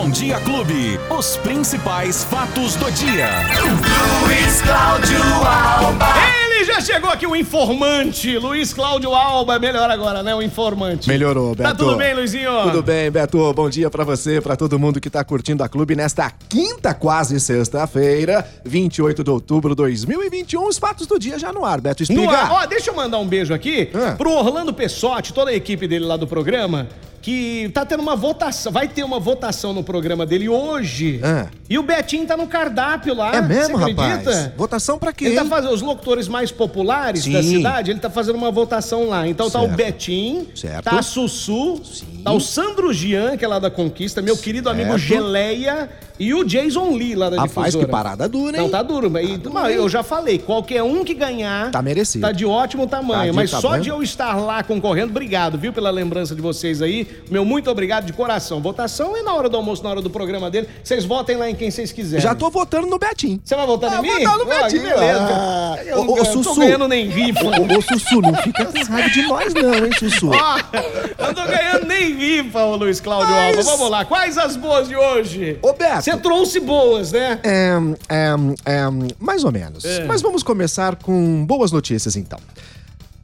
Bom Dia Clube. Os principais fatos do dia. Luiz Cláudio Alba. Ele já chegou aqui, o informante. Luiz Cláudio Alba. Melhor agora, né? O informante. Melhorou, Beto. Tá tudo bem, Luizinho? Tudo bem, Beto. Bom dia pra você, pra todo mundo que tá curtindo a clube nesta quinta, quase sexta-feira, 28 de outubro de 2021. Os fatos do dia já no ar, Beto. No Explica. ar. Ó, deixa eu mandar um beijo aqui Ah. pro Orlando Pessotti, toda a equipe dele lá do programa, que tá tendo uma votação, vai ter uma votação no programa dele hoje. Ah. E o Betinho tá no cardápio lá. É mesmo, você acredita? rapaz? Votação pra quê? Ele tá fazendo os locutores mais populares Sim. da cidade, ele tá fazendo uma votação lá. Então tá o Certo. Betinho, Certo. tá a Sussu, tá o Sandro Gian, que é lá da Conquista, meu querido amigo Certo. Geleia e o Jason Lee lá da Rapaz, difusora. que parada dura, hein? Não, tá duro. mas- duro, mas eu já falei, qualquer um que ganhar... Tá merecido. Tá de ótimo tamanho. Tá de mas só tamanho. de eu estar lá concorrendo, obrigado, viu, pela lembrança de vocês aí. Meu muito obrigado de coração. Votação é na hora do almoço, na hora do programa dele. Vocês votem lá em quem vocês quiserem. Já tô votando no Betinho. Você vai votar Ah, em mim? votar no Betinho. beleza. Ah. Eu Ô, ô, não tô ganhando nem rifa. Ô, ô, Sussu, não fica com raiva de nós não, hein, Sussu? Eu não tô ganhando nem rifa, ô Luiz Cláudio Mas- Alba. Vamos lá, quais as boas de hoje? Ô, Beto. Você trouxe boas, né? É, é, é, mais ou menos. É. Mas vamos começar com boas notícias então.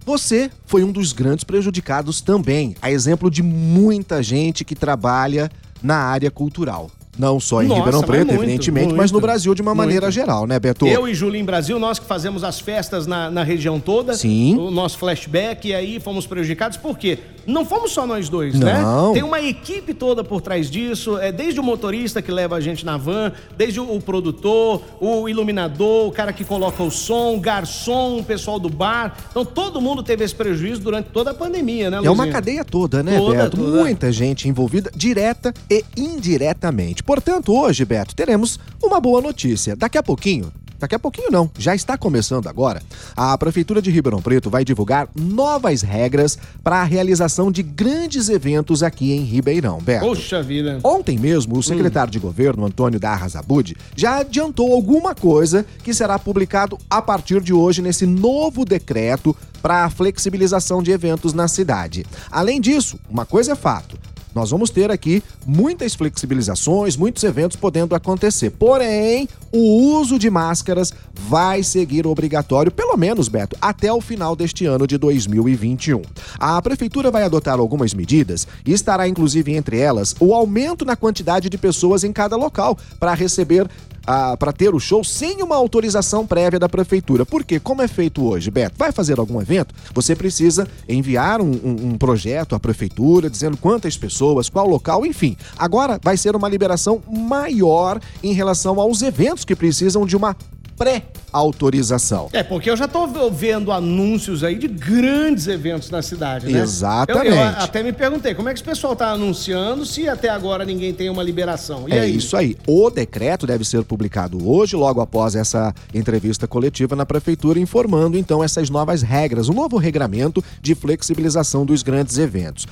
Você foi um dos grandes prejudicados também, a exemplo de muita gente que trabalha na área cultural. Não só em Nossa, Ribeirão mas Preto, muito, evidentemente, muito, mas no Brasil de uma maneira muito. geral, né, Beto? Eu e Julinho Brasil, nós que fazemos as festas na, na região toda. Sim. O nosso flashback, e aí fomos prejudicados. Por quê? Não fomos só nós dois, Não. né? Tem uma equipe toda por trás disso. É desde o motorista que leva a gente na van, desde o, o produtor, o iluminador, o cara que coloca o som, o garçom, o pessoal do bar. Então todo mundo teve esse prejuízo durante toda a pandemia, né, É uma cadeia toda, né, Toda, Beto? toda. Muita gente envolvida, direta e indiretamente. Portanto, hoje, Beto, teremos uma boa notícia. Daqui a pouquinho. Daqui a pouquinho não, já está começando agora. A Prefeitura de Ribeirão Preto vai divulgar novas regras para a realização de grandes eventos aqui em Ribeirão, Beto. Poxa vida. Ontem mesmo, o secretário de governo, Antônio Darra Zabud, já adiantou alguma coisa que será publicado a partir de hoje nesse novo decreto para a flexibilização de eventos na cidade. Além disso, uma coisa é fato. Nós vamos ter aqui muitas flexibilizações, muitos eventos podendo acontecer. Porém, o uso de máscaras vai seguir obrigatório, pelo menos, Beto, até o final deste ano de 2021. A prefeitura vai adotar algumas medidas e estará inclusive entre elas o aumento na quantidade de pessoas em cada local para receber para ter o show sem uma autorização prévia da prefeitura. Porque, como é feito hoje, Beto, vai fazer algum evento, você precisa enviar um, um- um projeto à prefeitura dizendo quantas pessoas, qual local, enfim. Agora vai ser uma liberação maior em relação aos eventos que precisam de uma pré-autorização. É, porque eu já tô vendo anúncios aí de grandes eventos na cidade, né? Exatamente. Eu, eu até me perguntei, como é que esse pessoal tá anunciando se até agora ninguém tem uma liberação? E é aí? isso aí. O decreto deve ser publicado hoje, logo após essa entrevista coletiva na prefeitura, informando então essas novas regras, um novo regramento de flexibilização dos grandes eventos.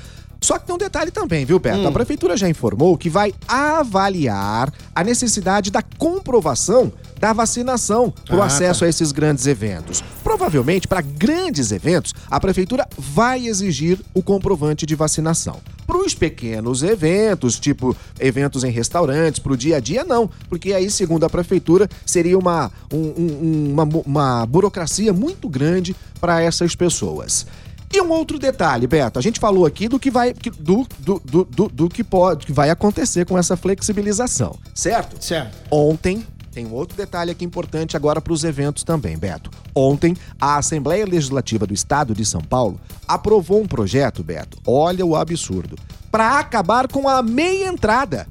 Só que tem um detalhe também, viu, Hum. Beto? A prefeitura já informou que vai avaliar a necessidade da comprovação da vacinação para o Ah, acesso a esses grandes eventos. Provavelmente, para grandes eventos, a prefeitura vai exigir o comprovante de vacinação. Para os pequenos eventos, tipo eventos em restaurantes, para o dia a dia, não. Porque aí, segundo a prefeitura, seria uma, um- um- uma, uma burocracia muito grande para essas pessoas. E um outro detalhe, Beto, a gente falou aqui do que vai, do, do, do, do, do que pode, que vai acontecer com essa flexibilização, certo? Certo. Ontem, tem um outro detalhe aqui importante agora para os eventos também, Beto. Ontem, a Assembleia Legislativa do Estado de São Paulo aprovou um projeto, Beto, olha o absurdo, para acabar com a meia entrada.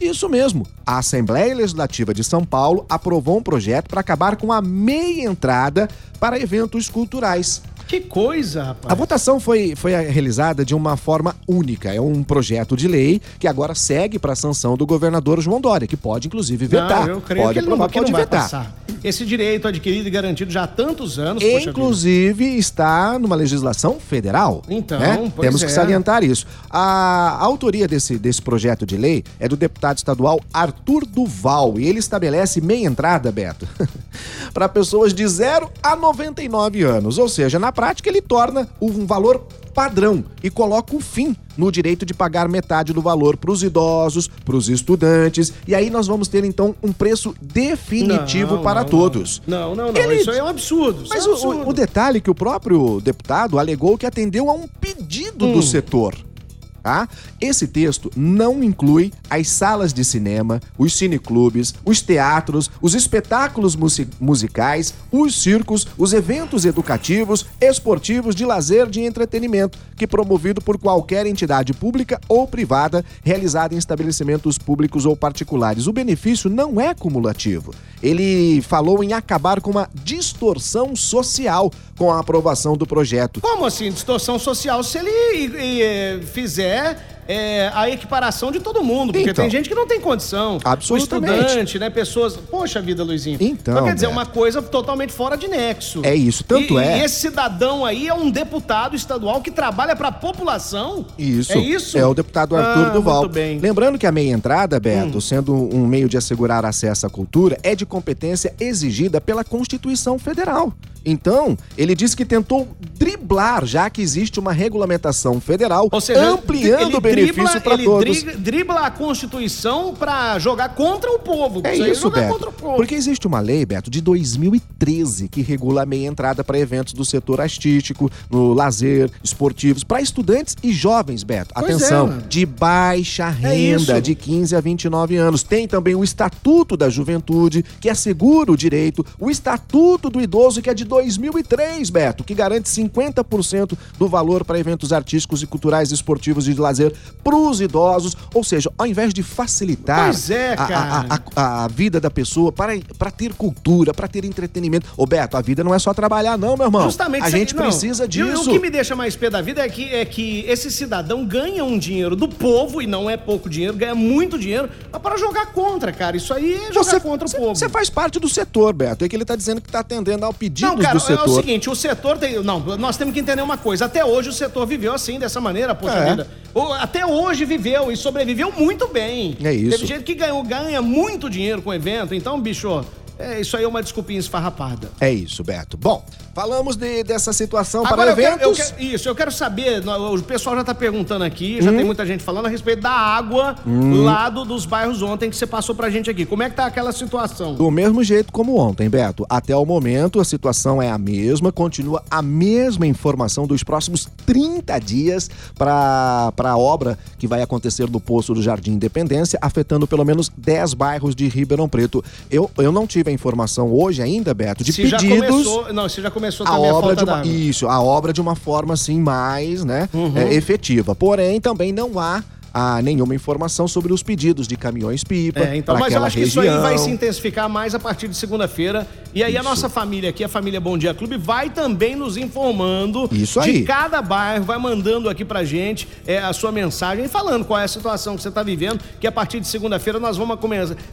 Isso mesmo. A Assembleia Legislativa de São Paulo aprovou um projeto para acabar com a meia entrada para eventos culturais. Que coisa, rapaz. A votação foi, foi realizada de uma forma única. É um projeto de lei que agora segue para a sanção do governador João Dória, que pode, inclusive, vetar. Não, eu creio pode que ele não, aprovar, que não pode vai vetar. passar. Esse direito adquirido e garantido já há tantos anos. Inclusive, está numa legislação federal. Então, né? Temos que é. salientar isso. A autoria desse, desse projeto de lei é do deputado estadual Arthur Duval. E ele estabelece meia entrada, Beto, para pessoas de 0 a 99 anos. Ou seja, na prática, ele torna um valor padrão e coloca o fim no direito de pagar metade do valor para os idosos, para os estudantes, e aí nós vamos ter então um preço definitivo Não, para não, todos. Não, não, não. Ele- Isso aí é um absurdo. Mas é um o, absurdo. o- o detalhe é que o próprio deputado alegou que atendeu a um pedido Hum. do setor. Tá? Esse texto não inclui as salas de cinema, os cineclubes, os teatros, os espetáculos musi- musicais, os circos, os eventos educativos, esportivos, de lazer, de entretenimento, que promovido por qualquer entidade pública ou privada realizada em estabelecimentos públicos ou particulares. O benefício não é cumulativo. Ele falou em acabar com uma distorção social com a aprovação do projeto. Como assim, distorção social, se ele e- e, eh, fizer é, a equiparação de todo mundo? Porque Então. tem gente que não tem condição. Absolutamente. O estudante, né? Pessoas. Poxa vida, Luizinho. Então, quer dizer, Beto. uma coisa totalmente fora de nexo. É isso, tanto E- é- E esse cidadão aí é um deputado estadual que trabalha pra população? Isso. É isso? É o deputado Arthur Ah, Duval. Muito bem. Hum. Lembrando que a meia entrada, Beto, sendo um meio de assegurar acesso à cultura, é de competência exigida pela Constituição Federal. Então, ele disse que tentou driblar, já que existe uma regulamentação federal seja, ampliando ele o benefício para ele todos. dri- dribla a Constituição pra jogar contra o povo. É isso, jogar Beto. contra o povo. Porque existe uma lei, Beto, de 2013 que regula a meia entrada para eventos do setor artístico, no lazer, esportivos, para estudantes e jovens, Beto. Pois Atenção, é. de baixa É renda, de 15 a 29 anos. Tem também o Estatuto da Juventude, que assegura o direito, o Estatuto do Idoso, que é de 2003, Beto, que garante 50% do valor para eventos artísticos e culturais, esportivos e de lazer para os idosos. Ou seja, ao invés de facilitar é, a- a- a- vida da pessoa para, para ter cultura, para ter entretenimento. Ô Beto, a vida não é só trabalhar, não, meu irmão. Justamente a gente não. precisa E disso. O que me deixa mais pé da vida é que, é que esse cidadão ganha um dinheiro do povo, e não é pouco dinheiro, ganha muito dinheiro, mas para jogar contra, cara. Isso aí é jogar contra o você- povo. Você faz parte do setor, Beto. É que ele tá dizendo que tá atendendo ao pedido Não, cara, do é setor. o seguinte, o setor tem. Não, nós temos que entender uma coisa. Até hoje o setor viveu assim, dessa maneira, poxa É. vida. Até hoje viveu e sobreviveu muito bem. É isso. Teve gente que ganhou, ganha muito dinheiro com o evento. Então, bicho, é, isso aí é uma desculpinha esfarrapada. É isso, Beto. Bom, falamos de- dessa situação Agora, para eu quero, eu eventos. quero- isso, eu quero saber, o pessoal já tá perguntando aqui, Hum? já tem muita gente falando a respeito da água lá do- dos bairros ontem que você passou pra gente aqui. Como é que tá aquela situação? Do mesmo jeito como ontem, Beto. Até o momento, a situação é a mesma, continua a mesma informação dos próximos 30 dias para a obra que vai acontecer no Poço do Jardim Independência, afetando pelo menos 10 bairros de Ribeirão Preto. Eu, eu não tive a informação hoje ainda, Beto, de se já pedidos. começou, não, se já começou a também a, obra falta de uma. Uhum. isso, a obra de uma forma assim mais, né, é, efetiva. Porém, também não há nenhuma informação sobre os pedidos de caminhões pipa É, então, mas eu acho que região. isso aí vai se intensificar mais a partir de segunda-feira. E aí a Isso. nossa família aqui, a família Bom Dia Clube, vai também nos informando Isso de aí. cada bairro, vai mandando aqui pra gente é, a sua mensagem falando qual é a situação que você tá vivendo, que a partir de segunda-feira nós vamos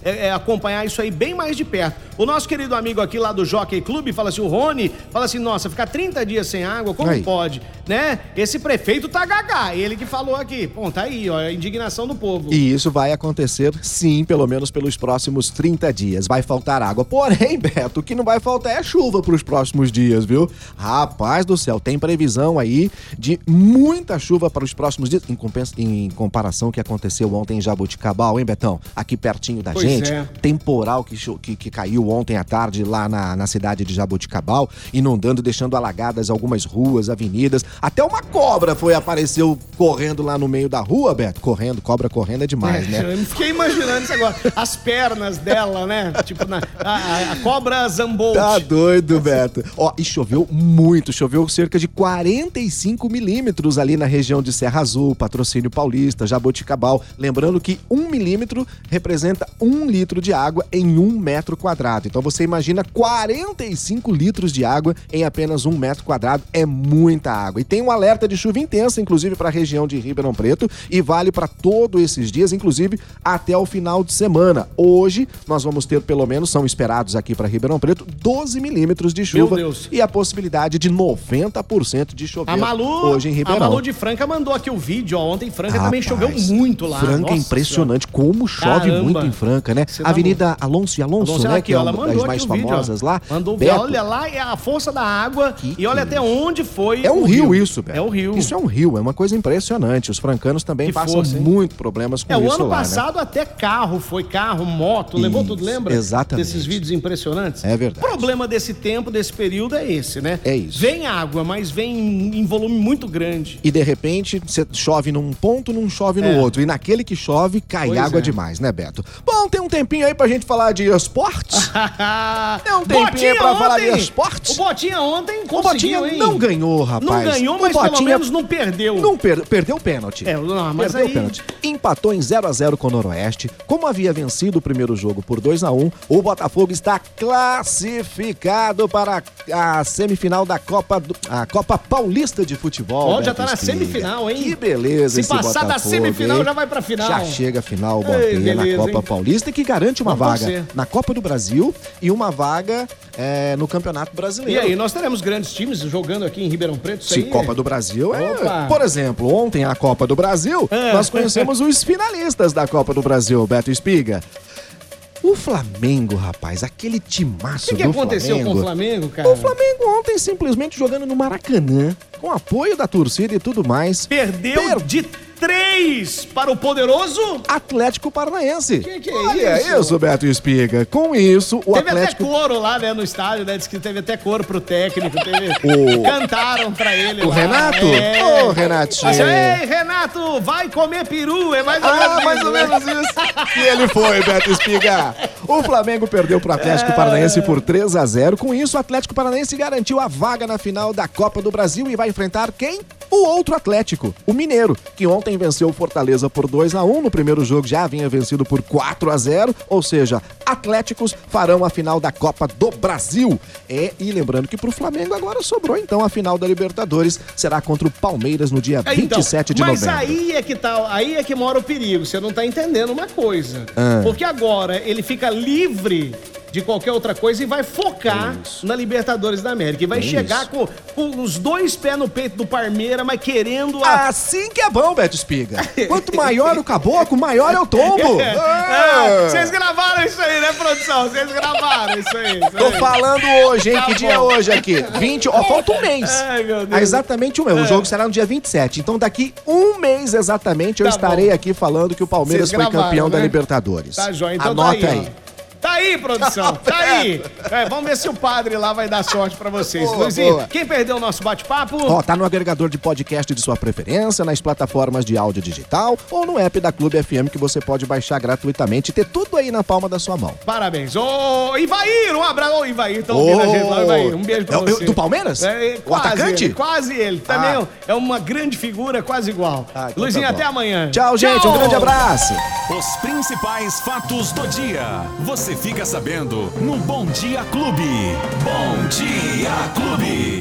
é, é, acompanhar isso aí bem mais de perto. O nosso querido amigo aqui lá do Jockey Clube fala assim, o Rony, fala assim, nossa, ficar 30 dias sem água, como Aí. pode? Né? Esse prefeito tá gagá, ele que falou aqui. Bom, tá aí, ó, a indignação do povo. E isso vai acontecer, sim, pelo menos pelos próximos 30 dias. Vai faltar água. Porém, Beto, o que não vai faltar é chuva para os próximos dias, viu? Rapaz do céu, tem previsão aí de muita chuva para os próximos dias. Em, compensa- em comparação ao que aconteceu ontem em Jabuticabal, hein, Betão? Aqui pertinho da Pois gente. é. Temporal que, que, que caiu ontem à tarde lá na, na cidade de Jabuticabal, inundando, deixando alagadas algumas ruas, avenidas. Até uma cobra foi apareceu correndo lá no meio da rua, Beto. Correndo, cobra correndo é demais, né? Eu fiquei imaginando isso agora. As pernas dela, né? Tipo, na, a, a- cobra Zambolt. Tá doido, Beto. Ó, e choveu muito, choveu cerca de 45 milímetros ali na região de Serra Azul, Patrocínio Paulista, Jaboticabal. Lembrando que um milímetro representa um litro de água em um metro quadrado. Então você imagina 45 litros de água em apenas um metro quadrado. É muita água. E tem um alerta de chuva intensa, inclusive para a região de Ribeirão Preto, e vale para todos esses dias, inclusive até o final de semana. Hoje nós vamos ter pelo menos, são esperados aqui para Ribeirão Preto, 12 milímetros de chuva Deus. e a possibilidade de 90% de chover A Malu, hoje em a Ribeirão. Malu de Franca mandou aqui o vídeo, ó. Ontem em Franca também Rapaz, choveu muito lá. Franca é Nossa impressionante, como chove Caramba. muito em Franca, né? Você dá Avenida Alonso e Alonso, Alonso, né? aqui, que é ela uma mandou das mais o vídeo, famosas ó. lá. Mandou Beto, olha lá é a força da água Que e olha que até onde foi É um o rio, isso, Beto. É o rio. Isso é um rio, é uma coisa impressionante. Os francanos também Que passam força, muito problemas com É, o isso ano lá, né? passado até carro, foi carro, moto, levou tudo, Isso, lembra? exatamente. Desses vídeos impressionantes. É verdade. O problema desse tempo, desse período é esse, né? É isso. Vem água, mas vem em volume muito grande. E de repente, você chove num ponto, não chove no É. outro. E naquele que chove, cai Pois água é. demais, né, Beto? Bom, tem um tempinho aí pra gente falar de esportes. Tem um tempinho Botinha pra falar de ontem- esportes. O Botinha ontem O conseguiu, Botinha hein? não ganhou, rapaz. Não ganhou, O mas pelo Botinha menos não perdeu. Não per- perdeu o pênalti. É, não, mas Perdeu aí- o pênalti. Empatou em 0 a 0 com o Noroeste. Como havia vencido o primeiro jogo por 2 a 1 o Botafogo está classificado para a semifinal da Copa, do- a Copa Paulista de Futebol. Ó, já tá na Espiga. semifinal, hein? Que beleza Se passar da Botafogo, semifinal, hein? já vai pra final. Já chega a final, o Ei, Botinha, na Copa hein? Paulista, que garante uma Vamos vaga torcer. na Copa do Brasil e uma vaga é, no Campeonato E Brasileiro. aí, nós teremos grandes times jogando aqui em Ribeirão Preto, aí? Copa do Brasil é. Opa. Por exemplo, ontem a Copa do Brasil, É. nós conhecemos os finalistas da Copa do Brasil, Beto Espiga. O Flamengo, rapaz, aquele timaço O que, que do aconteceu Flamengo. com o Flamengo, cara? O Flamengo ontem simplesmente jogando no Maracanã, com apoio da torcida e tudo mais. Perdeu Per- de três para o poderoso. Atlético Paranaense. Que que é Olha isso? isso, Beto Espiga. Com isso, o teve Atlético. até coro lá, né, no estádio, né? Diz que teve até coro pro técnico. Teve... O- Cantaram pra ele O lá. Renato? É. Ô, Renatinho. Assim, Ei, Renato, vai comer peru. É mais ou menos Ah, isso, mais ou né? menos isso. E ele foi, Beto Espiga. O Flamengo perdeu pro Atlético Paranaense por 3 a 0 Com isso, o Atlético Paranaense garantiu a vaga na final da Copa do Brasil e vai enfrentar quem? O outro Atlético, o Mineiro, que ontem venceu o Fortaleza por 2 a 1 No primeiro jogo já havia vencido por 4 a 0 Ou seja, Atléticos farão a final da Copa do Brasil. É, e lembrando que pro Flamengo agora sobrou então a final da Libertadores. Será contra o Palmeiras no dia É, então, 27 de mas novembro. aí é que tá, aí é que mora o perigo. Você não tá entendendo uma coisa. Ah. Porque agora ele fica livre de qualquer outra coisa e vai focar na Libertadores da América. E vai É chegar isso. com, com os dois pés no peito do Parmeira, mas querendo a. Assim que é bom, Beto Espiga. Quanto maior o caboclo, maior é o tombo. Ah, Ah, Vocês gravaram isso aí, né, produção? Vocês gravaram isso aí. isso Tô aí. falando hoje, hein? Tá que dia é bom. hoje aqui? 20. Ó, falta um mês. Ai, meu Deus. Há exatamente um mês. O jogo será no dia 27. Então, daqui um mês exatamente, eu Tá estarei bom. aqui falando que o Palmeiras Vocês foi gravaram, campeão da né? Libertadores. Tá jóia, então Anota tá aí. aí. Tá aí, produção, tá aí. É, vamos ver se o padre lá vai dar sorte pra vocês. Boa, Luizinho, boa. quem perdeu o nosso bate-papo? Ó, tá no agregador de podcast de sua preferência, nas plataformas de áudio digital ou no app da Clube FM que você pode baixar gratuitamente e ter tudo aí na palma da sua mão. Parabéns. Ô, Ivair, um abraço. Ô, Ivair, tá ouvindo a gente lá, Ivair. Um beijo pra É o- você. do Palmeiras? É, O quase atacante? Ele, quase ele. Também Ah. é uma grande figura, quase igual. Ah, então Luizinho, tá até amanhã. Tchau, gente. Um grande abraço. Os principais fatos do dia. Você fica sabendo no Bom Dia Clube. Bom Dia Clube.